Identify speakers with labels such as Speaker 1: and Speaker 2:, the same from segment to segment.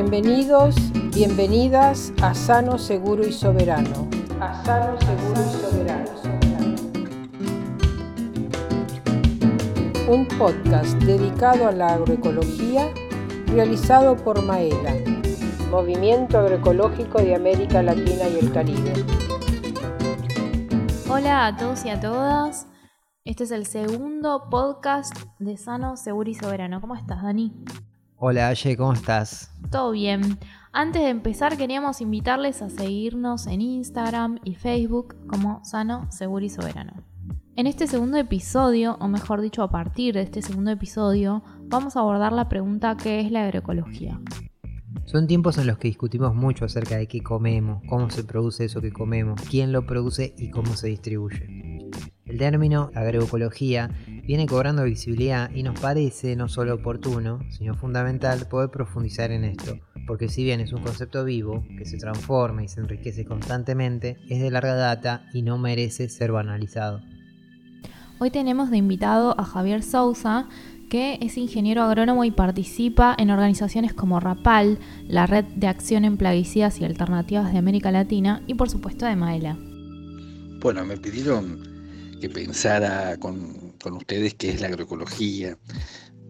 Speaker 1: Bienvenidos, bienvenidas a Sano, Seguro y Soberano. A Sano, Seguro y Soberano. Un podcast dedicado a la agroecología realizado por Maela, Movimiento Agroecológico de América Latina y el Caribe.
Speaker 2: Hola a todos y a todas. Este es el segundo podcast de Sano, Seguro y Soberano. ¿Cómo estás, Dani?
Speaker 3: Hola, Aye, ¿cómo estás?
Speaker 2: Todo bien. Antes de empezar, queríamos invitarles a seguirnos en Instagram y Facebook como Sano, Seguro y Soberano. En este segundo episodio, o mejor dicho, a partir de este segundo episodio, vamos a abordar la pregunta ¿qué es la agroecología?
Speaker 3: Son tiempos en los que discutimos mucho acerca de qué comemos, cómo se produce eso que comemos, quién lo produce y cómo se distribuye. El término agroecología viene cobrando visibilidad y nos parece no solo oportuno, sino fundamental poder profundizar en esto, porque si bien es un concepto vivo, que se transforma y se enriquece constantemente, es de larga data y no merece ser banalizado.
Speaker 2: Hoy tenemos de invitado a Javier Sousa, que es ingeniero agrónomo y participa en organizaciones como RAPAL, la Red de Acción en Plaguicidas y Alternativas de América Latina, y por supuesto de Maela.
Speaker 4: Bueno, me pidieron que pensara con, con ustedes qué es la agroecología.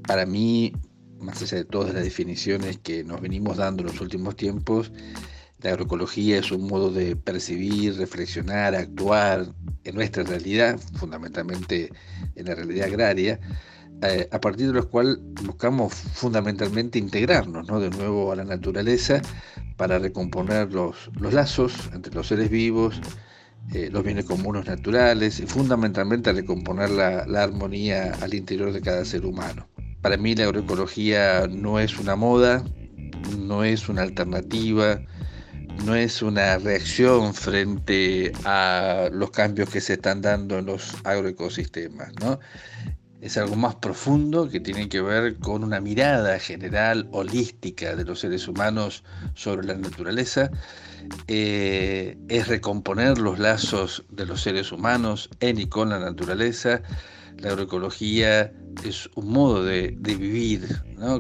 Speaker 4: Para mí, más allá de todas las definiciones que nos venimos dando en los últimos tiempos, la agroecología es un modo de percibir, reflexionar, actuar en nuestra realidad, fundamentalmente en la realidad agraria, eh, a partir de los cuales buscamos fundamentalmente integrarnos ¿no? de nuevo a la naturaleza para recomponer los, los lazos entre los seres vivos, eh, los bienes comunes naturales y fundamentalmente a recomponer la, la armonía al interior de cada ser humano. Para mí la agroecología no es una moda, no es una alternativa, no es una reacción frente a los cambios que se están dando en los agroecosistemas, ¿no? Es algo más profundo que tiene que ver con una mirada general, holística de los seres humanos sobre la naturaleza eh, es recomponer los lazos de los seres humanos en y con la naturaleza. La agroecología es un modo de, vivir,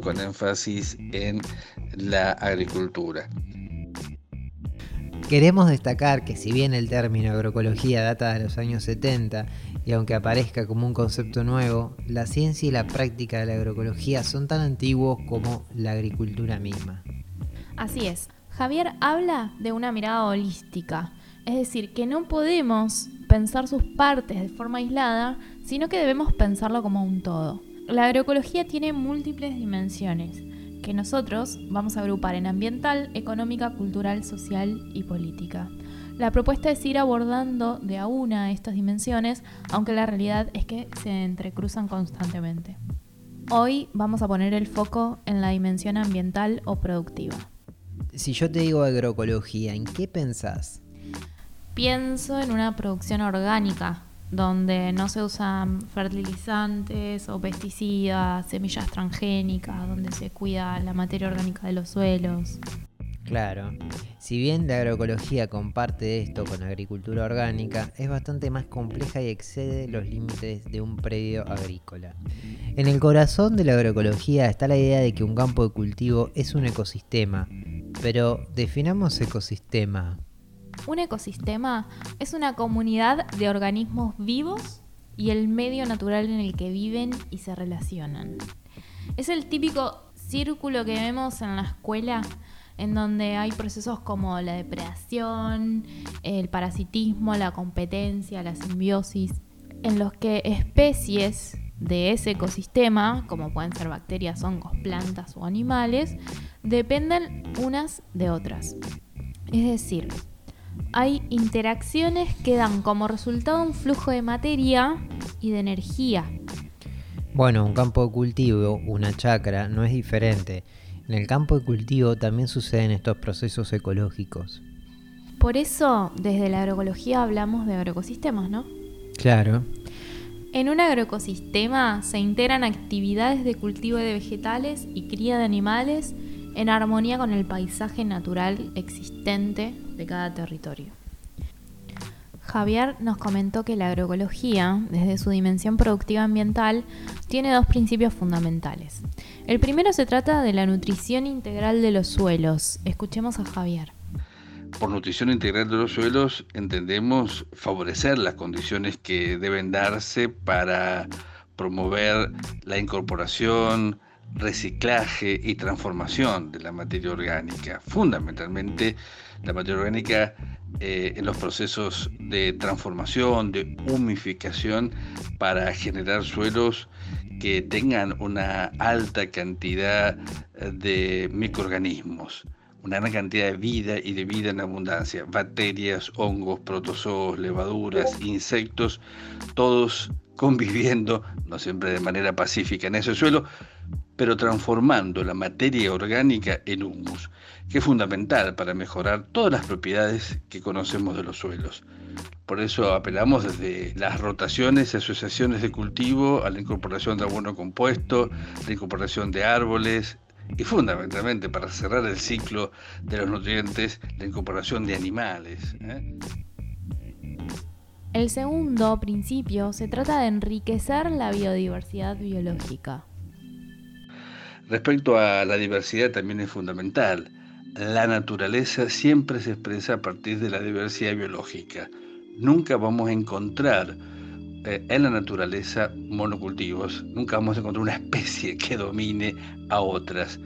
Speaker 4: con énfasis en la agricultura.
Speaker 3: Queremos destacar que si bien el término agroecología data de los años 70 y aunque aparezca como un concepto nuevo, la ciencia y la práctica de la agroecología son tan antiguos como la agricultura misma.
Speaker 2: Así es, Javier habla de una mirada holística, es decir, que no podemos pensar sus partes de forma aislada, sino que debemos pensarlo como un todo. La agroecología tiene múltiples dimensiones que nosotros vamos a agrupar en ambiental, económica, cultural, social y política. La propuesta es ir abordando de a una estas dimensiones, aunque la realidad es que se entrecruzan constantemente. Hoy vamos a poner el foco en la dimensión ambiental o productiva
Speaker 3: si yo te digo agroecología, ¿en qué pensás?
Speaker 2: Pienso en una producción orgánica, donde no se usan fertilizantes o pesticidas, semillas transgénicas, donde se cuida la materia orgánica de los suelos.
Speaker 3: Claro, si bien la agroecología comparte esto con la agricultura orgánica, es bastante más compleja y excede los límites de un predio agrícola. En el corazón de la agroecología está la idea de que un campo de cultivo es un ecosistema, pero definamos ecosistema.
Speaker 2: Un ecosistema es una comunidad de organismos vivos y el medio natural en el que viven y se relacionan. Es el típico círculo que vemos en la escuela en donde hay procesos como la depredación, el parasitismo, la competencia, la simbiosis, en los que especies de ese ecosistema, como pueden ser bacterias, hongos, plantas o animales, dependen unas de otras. Es decir, hay interacciones que dan como resultado un flujo de materia y de energía.
Speaker 3: Bueno, un campo de cultivo, una chacra, no es diferente. En el campo de cultivo también suceden estos procesos ecológicos.
Speaker 2: Por eso, desde la agroecología hablamos de agroecosistemas, ¿no?
Speaker 3: Claro.
Speaker 2: En un agroecosistema se integran actividades de cultivo de vegetales y cría de animales en armonía con el paisaje natural existente de cada territorio. Javier nos comentó que la agroecología, desde su dimensión productiva ambiental, tiene dos principios fundamentales. El primero se trata de la nutrición integral de los suelos. Escuchemos a Javier.
Speaker 4: Por nutrición integral de los suelos entendemos favorecer las condiciones que deben darse para promover la incorporación, reciclaje y transformación de la materia orgánica. Fundamentalmente la materia orgánica eh, en los procesos de transformación, de humificación, para generar suelos que tengan una alta cantidad eh, de microorganismos, una gran cantidad de vida y de vida en abundancia, bacterias, hongos, protozoos, levaduras, insectos, todos conviviendo, no siempre de manera pacífica en ese suelo, pero transformando la materia orgánica en humus, que es fundamental para mejorar todas las propiedades que conocemos de los suelos. Por eso apelamos desde las rotaciones y asociaciones de cultivo a la incorporación de abono compuesto, la incorporación de árboles y fundamentalmente para cerrar el ciclo de los nutrientes, la incorporación de animales. ¿eh?
Speaker 2: El segundo principio se trata de enriquecer la biodiversidad biológica.
Speaker 4: Respecto a la diversidad también es fundamental. La naturaleza siempre se expresa a partir de la diversidad biológica. Nunca vamos a encontrar eh, en la naturaleza monocultivos, nunca vamos a encontrar una especie que domine a otras.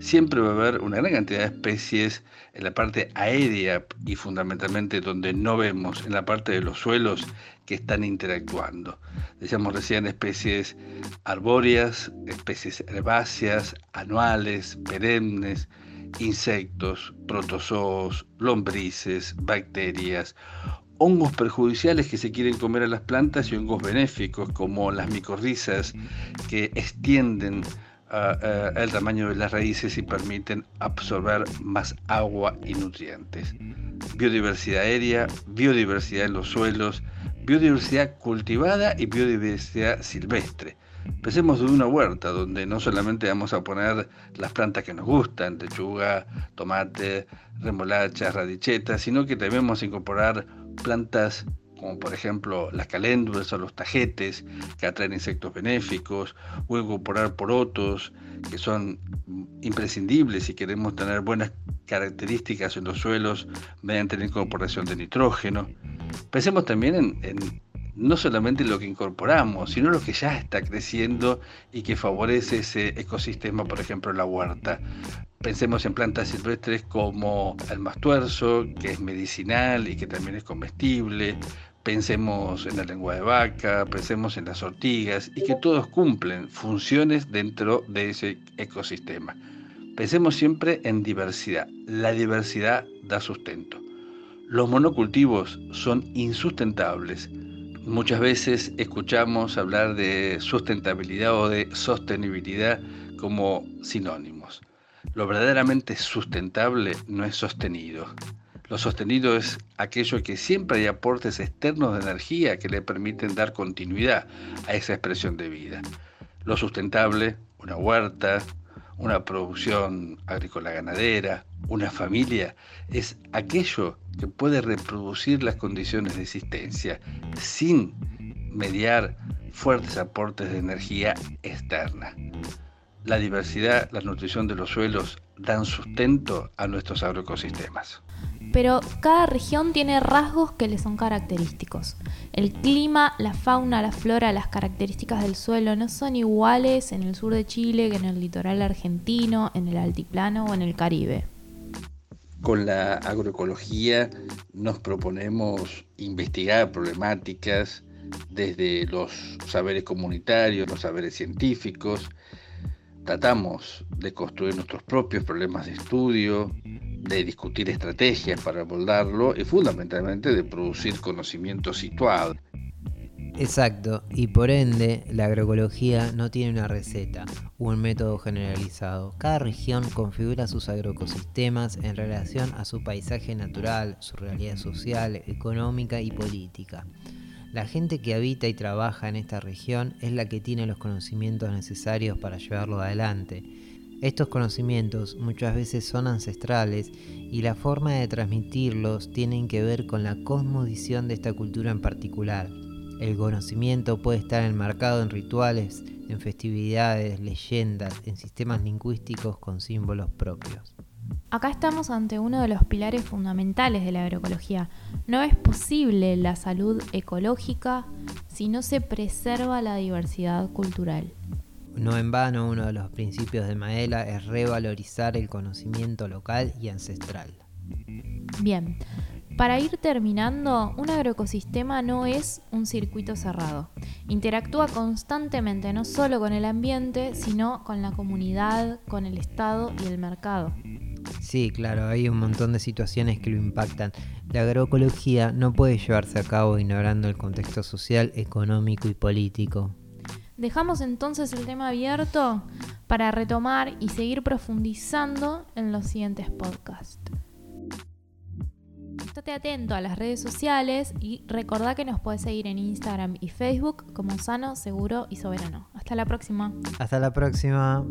Speaker 4: Siempre va a haber una gran cantidad de especies en la parte aérea y fundamentalmente donde no vemos, en la parte de los suelos que están interactuando. Decíamos recién especies arbóreas, especies herbáceas, anuales, perennes, insectos, protozoos, lombrices, bacterias, hongos perjudiciales que se quieren comer a las plantas y hongos benéficos como las micorrizas que extienden el tamaño de las raíces y permiten absorber más agua y nutrientes. Biodiversidad aérea, biodiversidad en los suelos, biodiversidad cultivada y biodiversidad silvestre. Pensemos de una huerta donde no solamente vamos a poner las plantas que nos gustan, lechuga, tomate, remolacha, radichetas, sino que debemos incorporar plantas como por ejemplo las caléndulas o los tajetes que atraen insectos benéficos, o incorporar porotos que son imprescindibles si queremos tener buenas características en los suelos mediante la incorporación de nitrógeno. Pensemos también en, no solamente lo que incorporamos, sino lo que ya está creciendo y que favorece ese ecosistema, por ejemplo, la huerta. Pensemos en plantas silvestres como el mastuerzo, que es medicinal y que también es comestible. Pensemos en la lengua de vaca, pensemos en las ortigas y que todos cumplen funciones dentro de ese ecosistema. Pensemos siempre en diversidad. La diversidad da sustento. Los monocultivos son insustentables. Muchas veces escuchamos hablar de sustentabilidad o de sostenibilidad como sinónimos. Lo verdaderamente sustentable no es sostenido. Lo sostenido es aquello que siempre hay aportes externos de energía que le permiten dar continuidad a esa expresión de vida. Lo sustentable, una huerta, una producción agrícola ganadera, una familia, es aquello que puede reproducir las condiciones de existencia sin mediar fuertes aportes de energía externa. La diversidad, la nutrición de los suelos dan sustento a nuestros agroecosistemas
Speaker 2: pero cada región tiene rasgos que le son característicos. El clima, la fauna, la flora, las características del suelo no son iguales en el sur de Chile que en el litoral argentino, en el altiplano o en el Caribe.
Speaker 4: Con la agroecología nos proponemos investigar problemáticas desde los saberes comunitarios, los saberes científicos, tratamos de construir nuestros propios problemas de estudio, de discutir estrategias para abordarlo y fundamentalmente de producir conocimiento situado.
Speaker 3: Exacto, y por ende la agroecología no tiene una receta un método generalizado. Cada región configura sus agroecosistemas en relación a su paisaje natural, su realidad social, económica y política. La gente que habita y trabaja en esta región es la que tiene los conocimientos necesarios para llevarlo adelante Estos conocimientos muchas veces son ancestrales y la forma de transmitirlos tienen que ver con la cosmovisión de esta cultura en particular. El conocimiento puede estar enmarcado en rituales, en festividades, leyendas, en sistemas lingüísticos con símbolos propios.
Speaker 2: Acá estamos ante uno de los pilares fundamentales de la agroecología. No es posible la salud ecológica si no se preserva la diversidad cultural.
Speaker 3: No en vano, uno de los principios de Maela es revalorizar el conocimiento local y ancestral.
Speaker 2: Bien, para ir terminando, un agroecosistema no es un circuito cerrado. Interactúa constantemente no solo con el ambiente, sino con la comunidad, con el Estado y el mercado.
Speaker 3: Sí, claro, hay un montón de situaciones que lo impactan. La agroecología no puede llevarse a cabo ignorando el contexto social, económico y político.
Speaker 2: Dejamos entonces el tema abierto para retomar y seguir profundizando en los siguientes podcasts. Estate atento a las redes sociales y recordá que nos puedes seguir en Instagram y Facebook como Sano, Seguro y Soberano. Hasta la próxima.
Speaker 3: Hasta la próxima.